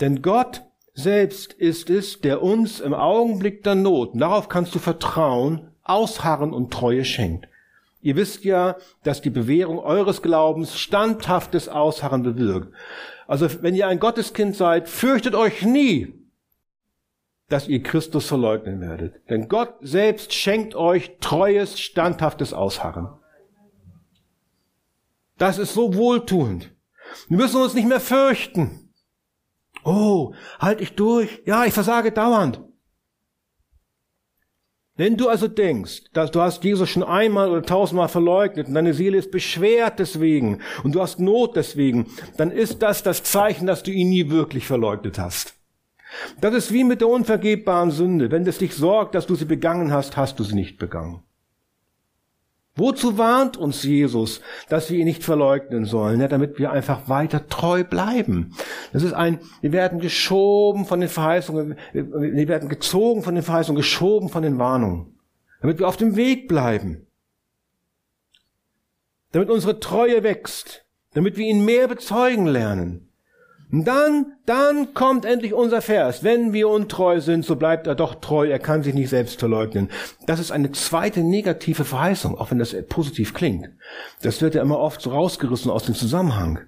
Denn Gott selbst ist es, der uns im Augenblick der Not, darauf kannst du vertrauen, Ausharren und Treue schenkt. Ihr wisst ja, dass die Bewährung eures Glaubens standhaftes Ausharren bewirkt. Also wenn ihr ein Gotteskind seid, fürchtet euch nie, dass ihr Christus verleugnen werdet. Denn Gott selbst schenkt euch treues, standhaftes Ausharren. Das ist so wohltuend. Wir müssen uns nicht mehr fürchten. Oh, halt ich durch. Ja, ich versage dauernd. Wenn du also denkst, dass du hast Jesus schon einmal oder tausendmal verleugnet und deine Seele ist beschwert deswegen und du hast Not deswegen, dann ist das das Zeichen, dass du ihn nie wirklich verleugnet hast. Das ist wie mit der unvergebbaren Sünde. Wenn es dich sorgt, dass du sie begangen hast, hast du sie nicht begangen. Wozu warnt uns Jesus, dass wir ihn nicht verleugnen sollen? Ja, damit wir einfach weiter treu bleiben. Das ist ein, wir werden geschoben von den Verheißungen, wir werden gezogen von den Verheißungen, geschoben von den Warnungen. Damit wir auf dem Weg bleiben. Damit unsere Treue wächst. Damit wir ihn mehr bezeugen lernen. Und dann, dann kommt endlich unser Vers. Wenn wir untreu sind, so bleibt er doch treu. Er kann sich nicht selbst verleugnen. Das ist eine zweite negative Verheißung, auch wenn das positiv klingt. Das wird ja immer oft so rausgerissen aus dem Zusammenhang.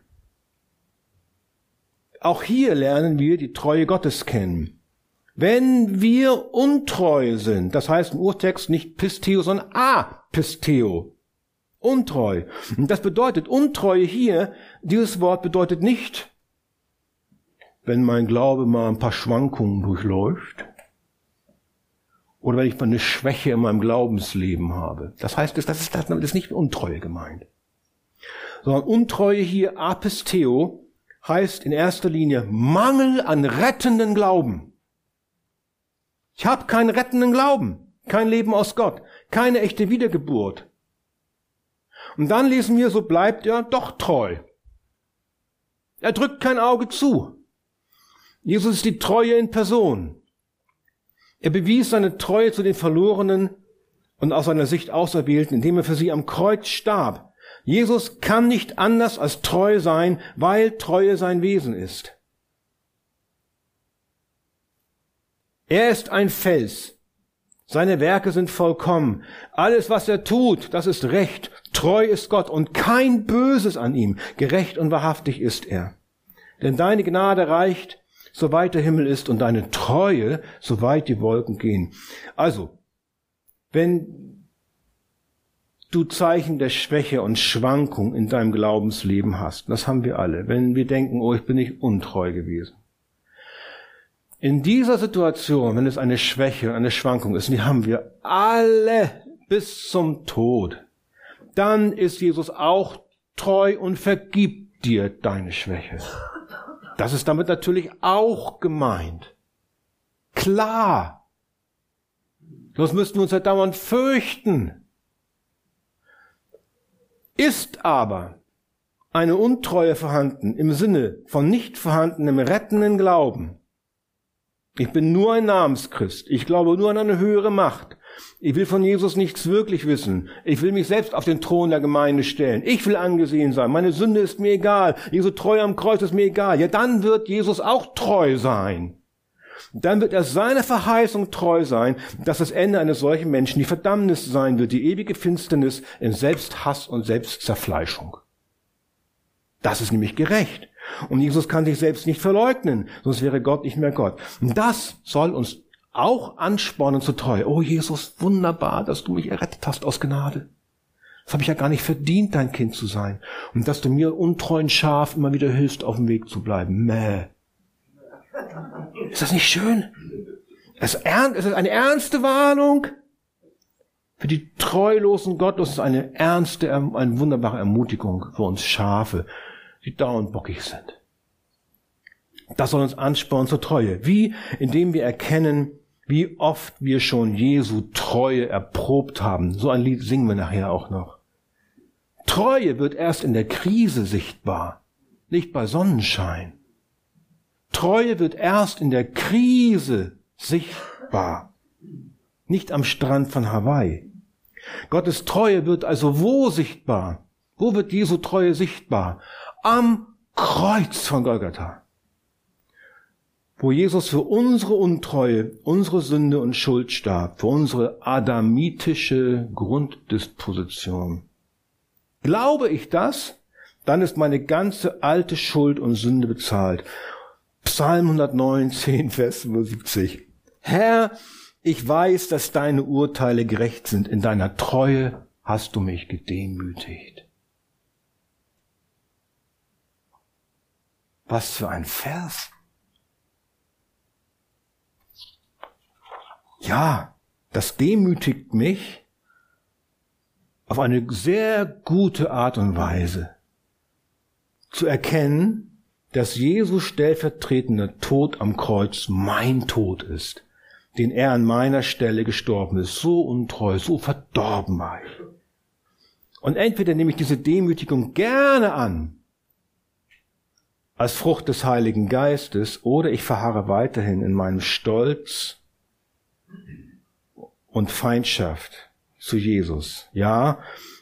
Auch hier lernen wir die Treue Gottes kennen. Wenn wir untreu sind, das heißt im Urtext nicht Pisteo, sondern Apisteo. Untreu. Und das bedeutet, Untreue hier, dieses Wort bedeutet nicht, wenn mein Glaube mal ein paar Schwankungen durchläuft oder wenn ich mal eine Schwäche in meinem Glaubensleben habe. Das heißt, das ist, das ist nicht Untreue gemeint. Sondern Untreue hier, Apisteo, heißt in erster Linie Mangel an rettenden Glauben. Ich habe keinen rettenden Glauben, kein Leben aus Gott, keine echte Wiedergeburt. Und dann lesen wir, so bleibt er doch treu. Er drückt kein Auge zu. Jesus ist die Treue in Person. Er bewies seine Treue zu den Verlorenen und aus seiner Sicht Auserwählten, indem er für sie am Kreuz starb. Jesus kann nicht anders als treu sein, weil Treue sein Wesen ist. Er ist ein Fels. Seine Werke sind vollkommen. Alles, was er tut, das ist recht. Treu ist Gott und kein Böses an ihm. Gerecht und wahrhaftig ist er. Denn deine Gnade reicht soweit der Himmel ist und deine Treue, soweit die Wolken gehen. Also, wenn du Zeichen der Schwäche und Schwankung in deinem Glaubensleben hast, das haben wir alle, wenn wir denken, oh, ich bin nicht untreu gewesen. In dieser Situation, wenn es eine Schwäche, und eine Schwankung ist, und die haben wir alle bis zum Tod, dann ist Jesus auch treu und vergibt dir deine Schwäche. Das ist damit natürlich auch gemeint. Klar. Sonst müssten wir uns ja dauernd fürchten. Ist aber eine Untreue vorhanden im Sinne von nicht vorhandenem rettenden Glauben. Ich bin nur ein Namenschrist. Ich glaube nur an eine höhere Macht. Ich will von Jesus nichts wirklich wissen. Ich will mich selbst auf den Thron der Gemeinde stellen. Ich will angesehen sein. Meine Sünde ist mir egal. Jesu treu am Kreuz ist mir egal. Ja, dann wird Jesus auch treu sein. Dann wird er seiner Verheißung treu sein, dass das Ende eines solchen Menschen die Verdammnis sein wird, die ewige Finsternis in Selbsthass und Selbstzerfleischung. Das ist nämlich gerecht. Und Jesus kann sich selbst nicht verleugnen, sonst wäre Gott nicht mehr Gott. Und das soll uns auch anspornen zu treu. Oh Jesus, wunderbar, dass du mich errettet hast aus Gnade. Das habe ich ja gar nicht verdient, dein Kind zu sein. Und dass du mir untreuen Schaf immer wieder hilfst, auf dem Weg zu bleiben. Mäh. Ist das nicht schön? Es ist eine ernste Warnung. Für die treulosen Gottlosen ist eine ernste, eine wunderbare Ermutigung für uns Schafe, die dauernd bockig sind. Das soll uns anspornen zur Treue. Wie? Indem wir erkennen, wie oft wir schon Jesu Treue erprobt haben. So ein Lied singen wir nachher auch noch. Treue wird erst in der Krise sichtbar, nicht bei Sonnenschein. Treue wird erst in der Krise sichtbar, nicht am Strand von Hawaii. Gottes Treue wird also wo sichtbar? Wo wird Jesu Treue sichtbar? Am Kreuz von Golgatha wo Jesus für unsere Untreue, unsere Sünde und Schuld starb, für unsere adamitische Grunddisposition. Glaube ich das, dann ist meine ganze alte Schuld und Sünde bezahlt. Psalm 119, [laughs] Vers 75. Herr, ich weiß, dass deine Urteile gerecht sind. In deiner Treue hast du mich gedemütigt. Was für ein Vers. Ja, das demütigt mich auf eine sehr gute Art und Weise zu erkennen, dass Jesus stellvertretender Tod am Kreuz mein Tod ist, den er an meiner Stelle gestorben ist. So untreu, so verdorben war ich. Und entweder nehme ich diese Demütigung gerne an, als Frucht des Heiligen Geistes, oder ich verharre weiterhin in meinem Stolz und Feindschaft zu Jesus. Ja,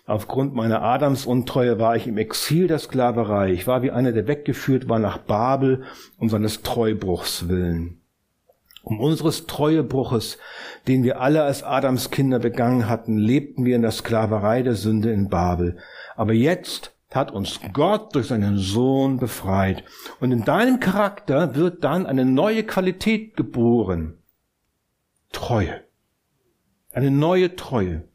aufgrund meiner Adamsuntreue war ich im Exil der Sklaverei. Ich war wie einer, der weggeführt war nach Babel um seines Treubruchs willen. Um unseres Treuebruches, den wir alle als Adams Kinder begangen hatten, lebten wir in der Sklaverei der Sünde in Babel. Aber jetzt hat uns Gott durch seinen Sohn befreit. Und in deinem Charakter wird dann eine neue Qualität geboren. Treue. Eine neue Treue.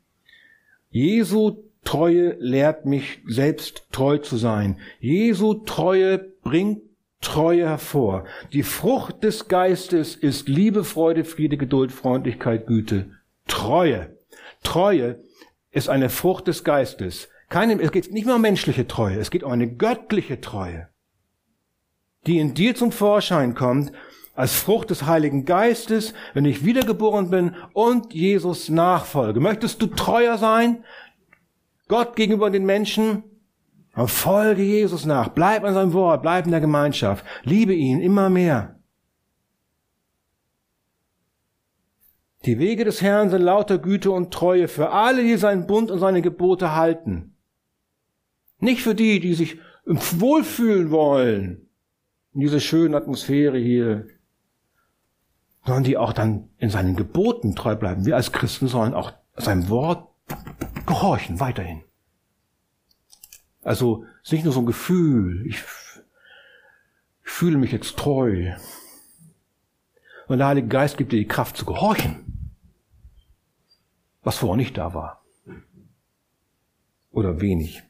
Jesu Treue lehrt mich selbst treu zu sein. Jesu Treue bringt Treue hervor. Die Frucht des Geistes ist Liebe, Freude, Friede, Geduld, Freundlichkeit, Güte. Treue. Treue ist eine Frucht des Geistes. Keine, es geht nicht mehr um menschliche Treue, es geht um eine göttliche Treue, die in dir zum Vorschein kommt als Frucht des Heiligen Geistes, wenn ich wiedergeboren bin und Jesus nachfolge. Möchtest du treuer sein? Gott gegenüber den Menschen? Dann folge Jesus nach. Bleib an seinem Wort. Bleib in der Gemeinschaft. Liebe ihn immer mehr. Die Wege des Herrn sind lauter Güte und Treue für alle, die seinen Bund und seine Gebote halten. Nicht für die, die sich wohlfühlen wollen. In dieser schönen Atmosphäre hier sondern die auch dann in seinen Geboten treu bleiben. Wir als Christen sollen auch seinem Wort gehorchen, weiterhin. Also es ist nicht nur so ein Gefühl, ich, ich fühle mich jetzt treu. Und der Heilige Geist gibt dir die Kraft zu gehorchen, was vorher nicht da war. Oder wenig.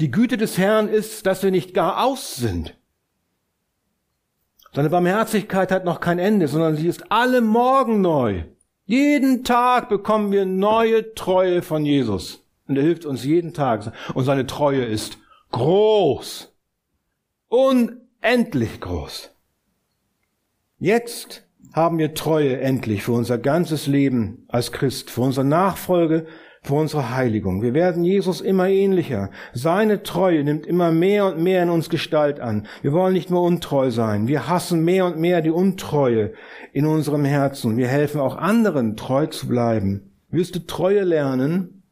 Die Güte des Herrn ist, dass wir nicht gar aus sind. Seine Barmherzigkeit hat noch kein Ende, sondern sie ist alle Morgen neu. Jeden Tag bekommen wir neue Treue von Jesus. Und er hilft uns jeden Tag. Und seine Treue ist groß. Unendlich groß. Jetzt haben wir Treue endlich für unser ganzes Leben als Christ, für unsere Nachfolge, für unsere Heiligung. Wir werden Jesus immer ähnlicher. Seine Treue nimmt immer mehr und mehr in uns Gestalt an. Wir wollen nicht mehr untreu sein. Wir hassen mehr und mehr die Untreue in unserem Herzen. Wir helfen auch anderen, treu zu bleiben. Willst du Treue lernen?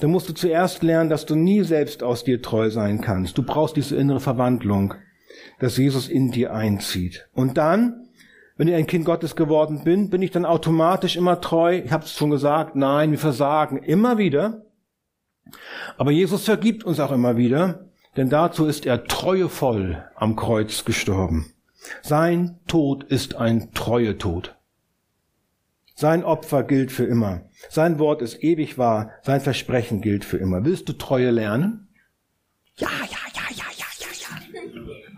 Dann musst du zuerst lernen, dass du nie selbst aus dir treu sein kannst. Du brauchst diese innere Verwandlung. dass Jesus in dir einzieht. Und dann, wenn ich ein Kind Gottes geworden bin, bin ich dann automatisch immer treu. Ich habe es schon gesagt, nein, wir versagen immer wieder. Aber Jesus vergibt uns auch immer wieder, denn dazu ist er treuevoll am Kreuz gestorben. Sein Tod ist ein treue Tod. Sein Opfer gilt für immer. Sein Wort ist ewig wahr. Sein Versprechen gilt für immer. Willst du Treue lernen? Ja, ja, ja, ja, ja, ja, ja.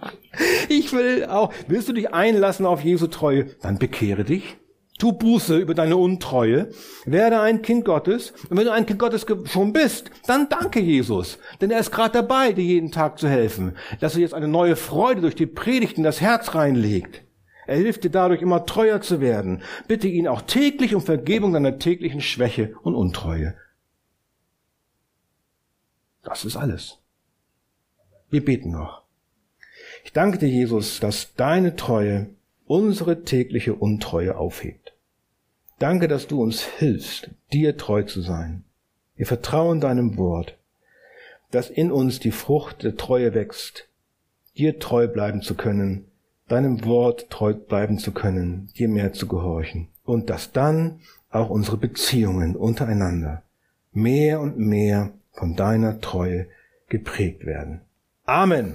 Ich will auch. Willst du dich einlassen auf Jesu Treue? Dann bekehre dich. Tu Buße über deine Untreue. Werde ein Kind Gottes. Und wenn du ein Kind Gottes schon bist, dann danke Jesus. Denn er ist gerade dabei, dir jeden Tag zu helfen. Dass er jetzt eine neue Freude durch die Predigt in das Herz reinlegt. Er hilft dir dadurch immer treuer zu werden. Bitte ihn auch täglich um Vergebung deiner täglichen Schwäche und Untreue. Das ist alles. Wir beten noch. Ich danke dir, Jesus, dass deine Treue unsere tägliche Untreue aufhebt. Danke, dass du uns hilfst, dir treu zu sein. Wir vertrauen deinem Wort, dass in uns die Frucht der Treue wächst, dir treu bleiben zu können deinem Wort treu bleiben zu können, dir mehr zu gehorchen und dass dann auch unsere Beziehungen untereinander mehr und mehr von deiner Treue geprägt werden. Amen.